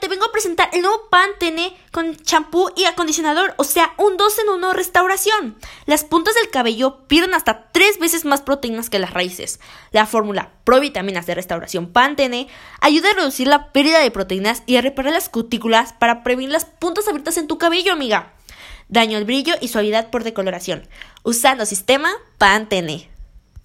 te vengo a presentar el nuevo Pantene con champú y acondicionador, o sea, un 2 en 1 restauración. Las puntas del cabello pierden hasta 3 veces más proteínas que las raíces. La fórmula Provitaminas de restauración Pantene ayuda a reducir la pérdida de proteínas y a reparar las cutículas para prevenir las puntas abiertas en tu cabello, amiga. Daño al brillo y suavidad por decoloración, usando sistema Pantene.